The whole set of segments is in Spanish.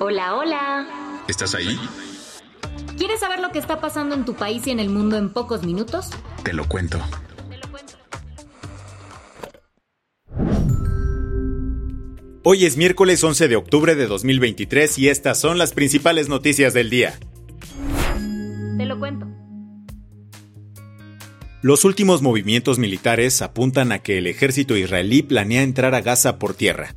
Hola. Hola. ¿Estás ahí? ¿Quieres saber lo que está pasando en tu país y en el mundo en pocos minutos? Te lo cuento. Hoy es miércoles 11 de octubre de 2023 y estas son las principales noticias del día. Te lo cuento. Los últimos movimientos militares apuntan a que el ejército israelí planea entrar a Gaza por tierra.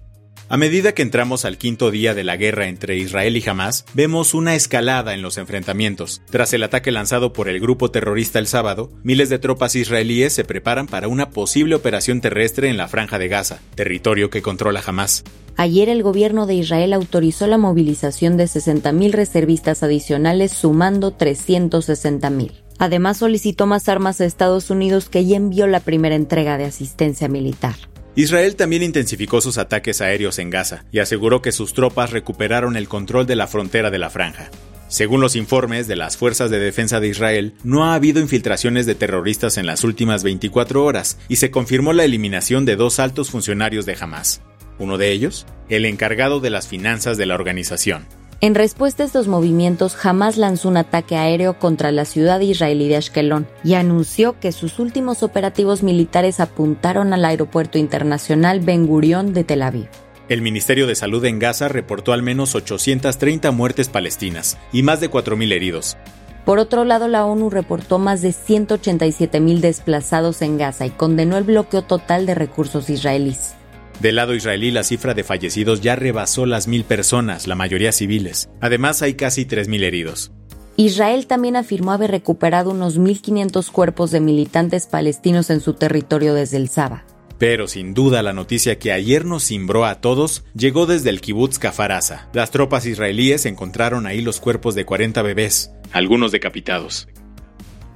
A medida que entramos al quinto día de la guerra entre Israel y Hamas, vemos una escalada en los enfrentamientos. Tras el ataque lanzado por el grupo terrorista el sábado, miles de tropas israelíes se preparan para una posible operación terrestre en la franja de Gaza, territorio que controla Hamas. Ayer el gobierno de Israel autorizó la movilización de 60.000 reservistas adicionales, sumando 360.000. Además solicitó más armas a Estados Unidos que ya envió la primera entrega de asistencia militar. Israel también intensificó sus ataques aéreos en Gaza y aseguró que sus tropas recuperaron el control de la frontera de la franja. Según los informes de las Fuerzas de Defensa de Israel, no ha habido infiltraciones de terroristas en las últimas 24 horas y se confirmó la eliminación de dos altos funcionarios de Hamas. Uno de ellos, el encargado de las finanzas de la organización. En respuesta a estos movimientos, Hamas lanzó un ataque aéreo contra la ciudad israelí de Ashkelon y anunció que sus últimos operativos militares apuntaron al aeropuerto internacional Ben Gurion de Tel Aviv. El Ministerio de Salud en Gaza reportó al menos 830 muertes palestinas y más de 4.000 heridos. Por otro lado, la ONU reportó más de 187.000 desplazados en Gaza y condenó el bloqueo total de recursos israelíes. Del lado israelí, la cifra de fallecidos ya rebasó las mil personas, la mayoría civiles. Además, hay casi 3.000 heridos. Israel también afirmó haber recuperado unos 1.500 cuerpos de militantes palestinos en su territorio desde el Saba. Pero sin duda la noticia que ayer nos cimbró a todos llegó desde el kibbutz Kafaraza. Las tropas israelíes encontraron ahí los cuerpos de 40 bebés, algunos decapitados.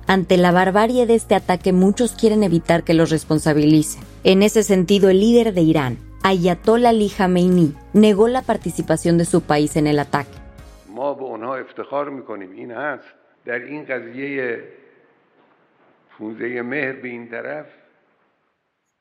Ante la barbarie de este ataque, muchos quieren evitar que los responsabilicen. En ese sentido, el líder de Irán, Ayatollah Ali Khamenei, negó la participación de su país en el ataque.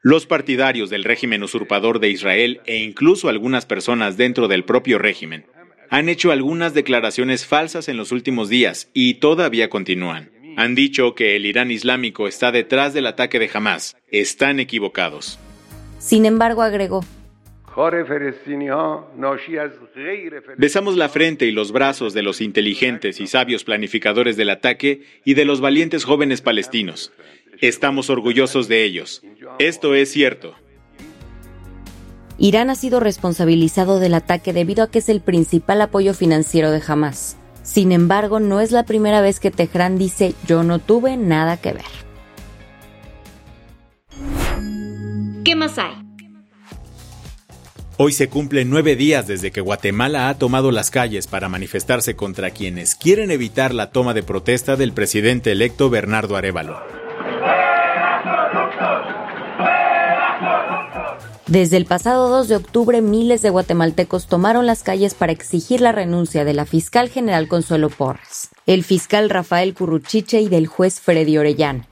Los partidarios del régimen usurpador de Israel e incluso algunas personas dentro del propio régimen han hecho algunas declaraciones falsas en los últimos días y todavía continúan. Han dicho que el Irán Islámico está detrás del ataque de Hamas. Están equivocados. Sin embargo, agregó, Besamos la frente y los brazos de los inteligentes y sabios planificadores del ataque y de los valientes jóvenes palestinos. Estamos orgullosos de ellos. Esto es cierto. Irán ha sido responsabilizado del ataque debido a que es el principal apoyo financiero de Hamas. Sin embargo, no es la primera vez que Teherán dice yo no tuve nada que ver. ¿Qué más hay? Hoy se cumplen nueve días desde que Guatemala ha tomado las calles para manifestarse contra quienes quieren evitar la toma de protesta del presidente electo Bernardo Arevalo. Desde el pasado 2 de octubre, miles de guatemaltecos tomaron las calles para exigir la renuncia de la fiscal general Consuelo Porras, el fiscal Rafael Curruchiche y del juez Freddy Orellana.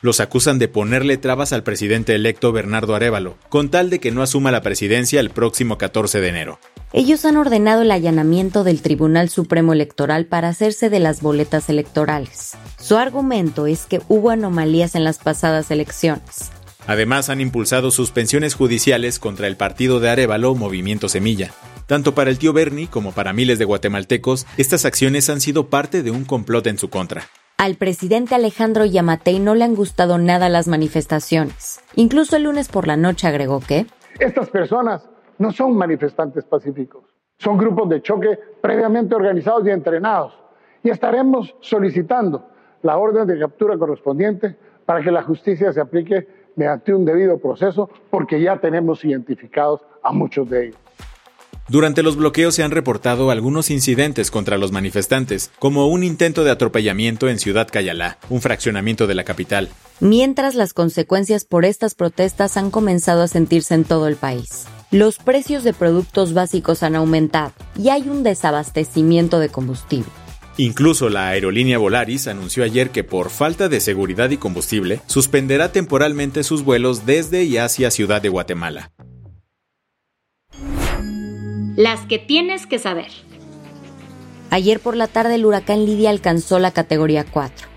Los acusan de ponerle trabas al presidente electo Bernardo Arevalo, con tal de que no asuma la presidencia el próximo 14 de enero. Ellos han ordenado el allanamiento del Tribunal Supremo Electoral para hacerse de las boletas electorales. Su argumento es que hubo anomalías en las pasadas elecciones, Además, han impulsado suspensiones judiciales contra el partido de Arevalo Movimiento Semilla. Tanto para el tío Bernie como para miles de guatemaltecos, estas acciones han sido parte de un complot en su contra. Al presidente Alejandro Yamatei no le han gustado nada las manifestaciones. Incluso el lunes por la noche agregó que estas personas no son manifestantes pacíficos, son grupos de choque previamente organizados y entrenados. Y estaremos solicitando la orden de captura correspondiente para que la justicia se aplique mediante un debido proceso, porque ya tenemos identificados a muchos de ellos. Durante los bloqueos se han reportado algunos incidentes contra los manifestantes, como un intento de atropellamiento en Ciudad Cayalá, un fraccionamiento de la capital. Mientras las consecuencias por estas protestas han comenzado a sentirse en todo el país. Los precios de productos básicos han aumentado y hay un desabastecimiento de combustible. Incluso la aerolínea Volaris anunció ayer que por falta de seguridad y combustible suspenderá temporalmente sus vuelos desde y hacia Ciudad de Guatemala. Las que tienes que saber. Ayer por la tarde el huracán Lidia alcanzó la categoría 4.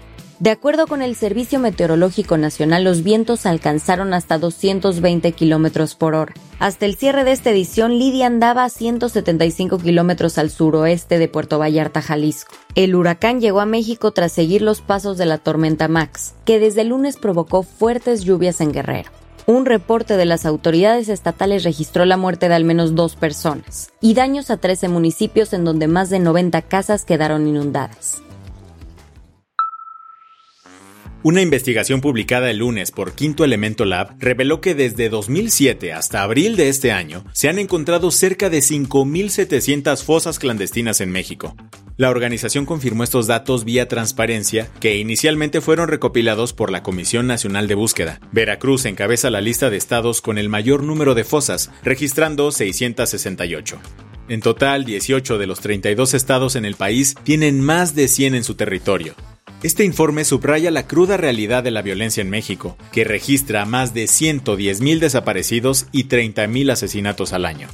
De acuerdo con el Servicio Meteorológico Nacional, los vientos alcanzaron hasta 220 kilómetros por hora. Hasta el cierre de esta edición, Lidia andaba a 175 kilómetros al suroeste de Puerto Vallarta, Jalisco. El huracán llegó a México tras seguir los pasos de la tormenta Max, que desde el lunes provocó fuertes lluvias en Guerrero. Un reporte de las autoridades estatales registró la muerte de al menos dos personas y daños a 13 municipios en donde más de 90 casas quedaron inundadas. Una investigación publicada el lunes por Quinto Elemento Lab reveló que desde 2007 hasta abril de este año se han encontrado cerca de 5.700 fosas clandestinas en México. La organización confirmó estos datos vía transparencia que inicialmente fueron recopilados por la Comisión Nacional de Búsqueda. Veracruz encabeza la lista de estados con el mayor número de fosas, registrando 668. En total, 18 de los 32 estados en el país tienen más de 100 en su territorio. Este informe subraya la cruda realidad de la violencia en México, que registra más de 110.000 desaparecidos y 30.000 asesinatos al año.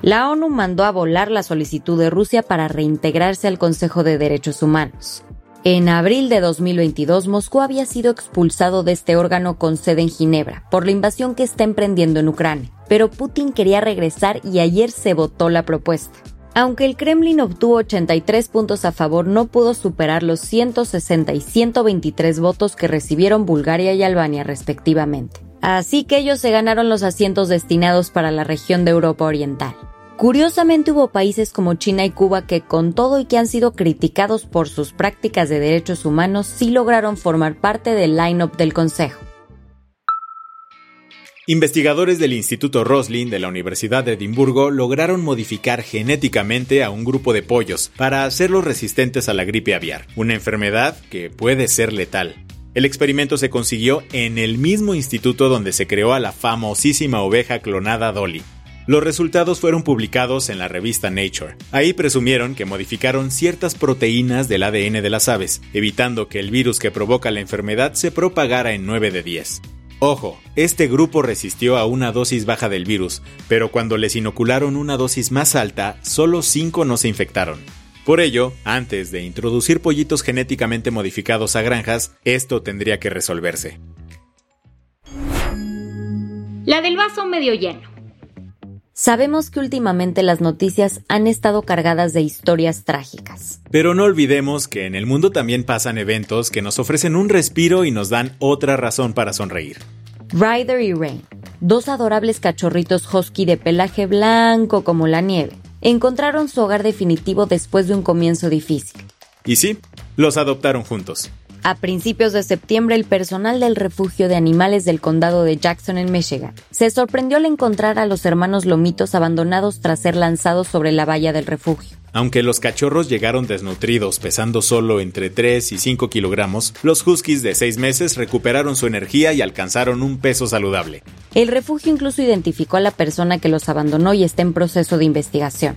La ONU mandó a volar la solicitud de Rusia para reintegrarse al Consejo de Derechos Humanos. En abril de 2022, Moscú había sido expulsado de este órgano con sede en Ginebra por la invasión que está emprendiendo en Ucrania, pero Putin quería regresar y ayer se votó la propuesta. Aunque el Kremlin obtuvo 83 puntos a favor, no pudo superar los 160 y 123 votos que recibieron Bulgaria y Albania respectivamente. Así que ellos se ganaron los asientos destinados para la región de Europa Oriental. Curiosamente hubo países como China y Cuba que con todo y que han sido criticados por sus prácticas de derechos humanos sí lograron formar parte del line-up del Consejo. Investigadores del Instituto Roslin de la Universidad de Edimburgo lograron modificar genéticamente a un grupo de pollos para hacerlos resistentes a la gripe aviar, una enfermedad que puede ser letal. El experimento se consiguió en el mismo instituto donde se creó a la famosísima oveja clonada Dolly. Los resultados fueron publicados en la revista Nature. Ahí presumieron que modificaron ciertas proteínas del ADN de las aves, evitando que el virus que provoca la enfermedad se propagara en 9 de 10. Ojo, este grupo resistió a una dosis baja del virus, pero cuando les inocularon una dosis más alta, solo 5 no se infectaron. Por ello, antes de introducir pollitos genéticamente modificados a granjas, esto tendría que resolverse. La del vaso medio lleno. Sabemos que últimamente las noticias han estado cargadas de historias trágicas. Pero no olvidemos que en el mundo también pasan eventos que nos ofrecen un respiro y nos dan otra razón para sonreír. Ryder y Rain, dos adorables cachorritos husky de pelaje blanco como la nieve, encontraron su hogar definitivo después de un comienzo difícil. Y sí, los adoptaron juntos. A principios de septiembre, el personal del refugio de animales del condado de Jackson en Michigan se sorprendió al encontrar a los hermanos lomitos abandonados tras ser lanzados sobre la valla del refugio. Aunque los cachorros llegaron desnutridos, pesando solo entre 3 y 5 kilogramos, los huskies de 6 meses recuperaron su energía y alcanzaron un peso saludable. El refugio incluso identificó a la persona que los abandonó y está en proceso de investigación.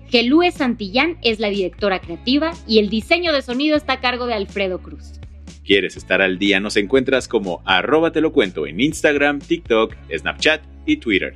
Erdmenger. Gelúe Santillán es la directora creativa y el diseño de sonido está a cargo de Alfredo Cruz. ¿Quieres estar al día? Nos encuentras como arroba te lo cuento en Instagram, TikTok, Snapchat y Twitter.